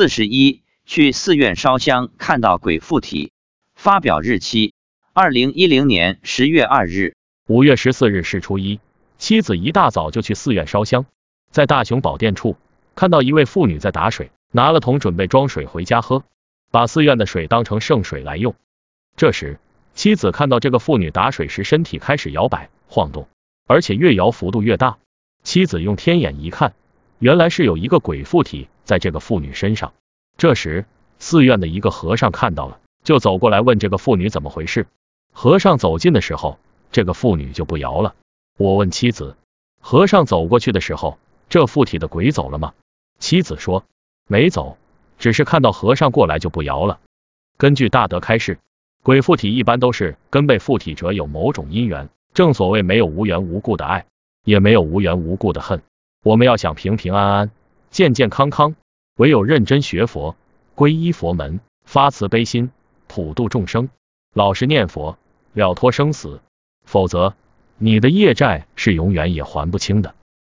四十一，去寺院烧香看到鬼附体。发表日期：二零一零年十月二日。五月十四日是初一，妻子一大早就去寺院烧香，在大雄宝殿处看到一位妇女在打水，拿了桶准备装水回家喝，把寺院的水当成圣水来用。这时，妻子看到这个妇女打水时身体开始摇摆晃动，而且越摇幅度越大。妻子用天眼一看，原来是有一个鬼附体在这个妇女身上。这时，寺院的一个和尚看到了，就走过来问这个妇女怎么回事。和尚走近的时候，这个妇女就不摇了。我问妻子，和尚走过去的时候，这附体的鬼走了吗？妻子说没走，只是看到和尚过来就不摇了。根据大德开示，鬼附体一般都是跟被附体者有某种因缘，正所谓没有无缘无故的爱，也没有无缘无故的恨。我们要想平平安安、健健康康。唯有认真学佛，皈依佛门，发慈悲心，普度众生，老实念佛，了脱生死，否则你的业债是永远也还不清的。